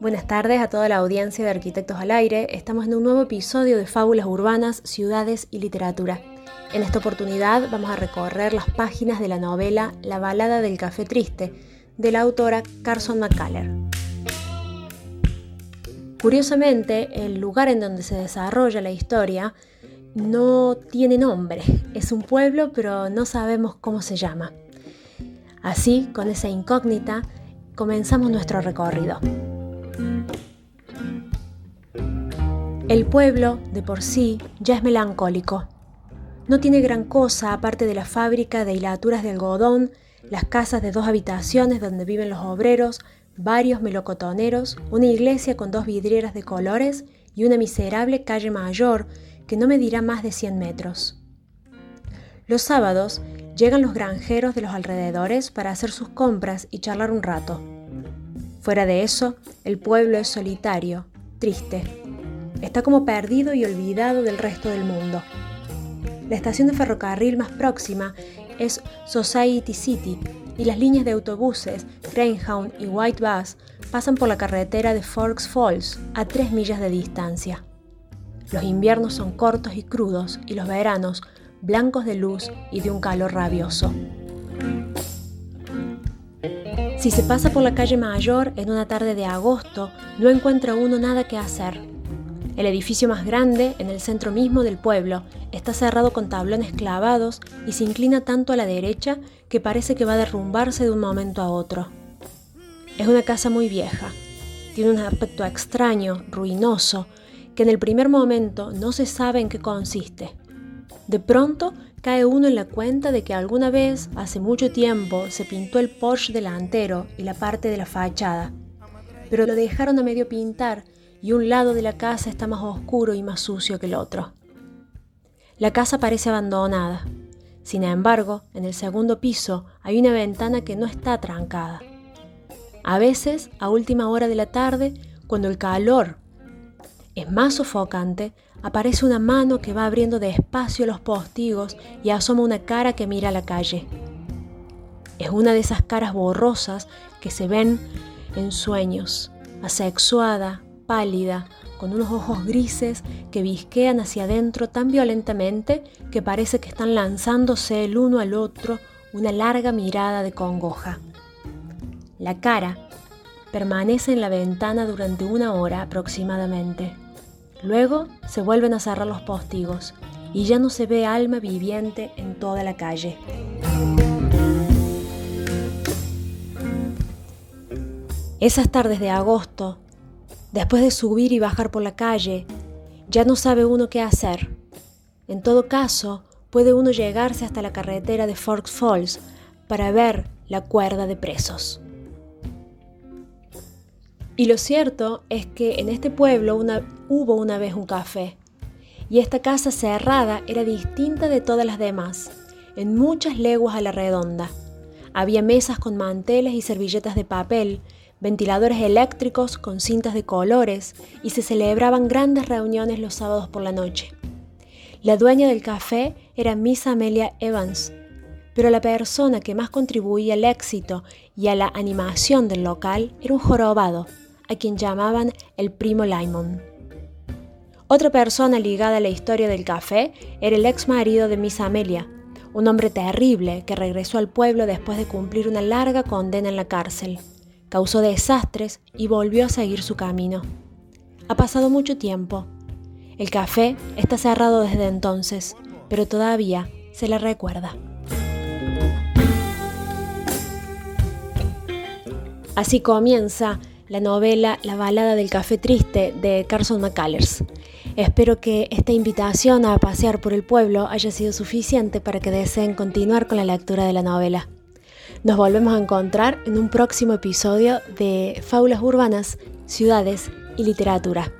Buenas tardes a toda la audiencia de Arquitectos al Aire. Estamos en un nuevo episodio de Fábulas Urbanas, Ciudades y Literatura. En esta oportunidad vamos a recorrer las páginas de la novela La balada del café triste, de la autora Carson McCuller. Curiosamente, el lugar en donde se desarrolla la historia no tiene nombre. Es un pueblo, pero no sabemos cómo se llama. Así, con esa incógnita, comenzamos nuestro recorrido. El pueblo, de por sí, ya es melancólico. No tiene gran cosa aparte de la fábrica de hilaturas de algodón, las casas de dos habitaciones donde viven los obreros, varios melocotoneros, una iglesia con dos vidrieras de colores y una miserable calle mayor que no medirá más de 100 metros. Los sábados llegan los granjeros de los alrededores para hacer sus compras y charlar un rato. Fuera de eso, el pueblo es solitario, triste, Está como perdido y olvidado del resto del mundo. La estación de ferrocarril más próxima es Society City y las líneas de autobuses Greyhound y White Bus pasan por la carretera de Forks Falls a tres millas de distancia. Los inviernos son cortos y crudos y los veranos blancos de luz y de un calor rabioso. Si se pasa por la calle Mayor en una tarde de agosto, no encuentra uno nada que hacer el edificio más grande, en el centro mismo del pueblo, está cerrado con tablones clavados y se inclina tanto a la derecha que parece que va a derrumbarse de un momento a otro. Es una casa muy vieja. Tiene un aspecto extraño, ruinoso, que en el primer momento no se sabe en qué consiste. De pronto cae uno en la cuenta de que alguna vez, hace mucho tiempo, se pintó el Porsche delantero y la parte de la fachada, pero lo dejaron a medio pintar y un lado de la casa está más oscuro y más sucio que el otro. La casa parece abandonada. Sin embargo, en el segundo piso hay una ventana que no está trancada. A veces, a última hora de la tarde, cuando el calor es más sofocante, aparece una mano que va abriendo despacio los postigos y asoma una cara que mira a la calle. Es una de esas caras borrosas que se ven en sueños, asexuada, pálida, con unos ojos grises que visquean hacia adentro tan violentamente que parece que están lanzándose el uno al otro una larga mirada de congoja. La cara permanece en la ventana durante una hora aproximadamente. Luego se vuelven a cerrar los postigos y ya no se ve alma viviente en toda la calle. Esas tardes de agosto Después de subir y bajar por la calle, ya no sabe uno qué hacer. En todo caso, puede uno llegarse hasta la carretera de Forks Falls para ver la cuerda de presos. Y lo cierto es que en este pueblo hubo una vez un café, y esta casa cerrada era distinta de todas las demás, en muchas leguas a la redonda. Había mesas con manteles y servilletas de papel, ventiladores eléctricos con cintas de colores y se celebraban grandes reuniones los sábados por la noche. La dueña del café era Miss Amelia Evans, pero la persona que más contribuía al éxito y a la animación del local era un jorobado, a quien llamaban el primo Lyman. Otra persona ligada a la historia del café era el ex marido de Miss Amelia, un hombre terrible que regresó al pueblo después de cumplir una larga condena en la cárcel causó desastres y volvió a seguir su camino. Ha pasado mucho tiempo. El café está cerrado desde entonces, pero todavía se le recuerda. Así comienza la novela La balada del café triste de Carson McCullers. Espero que esta invitación a pasear por el pueblo haya sido suficiente para que deseen continuar con la lectura de la novela. Nos volvemos a encontrar en un próximo episodio de Fábulas Urbanas, Ciudades y Literatura.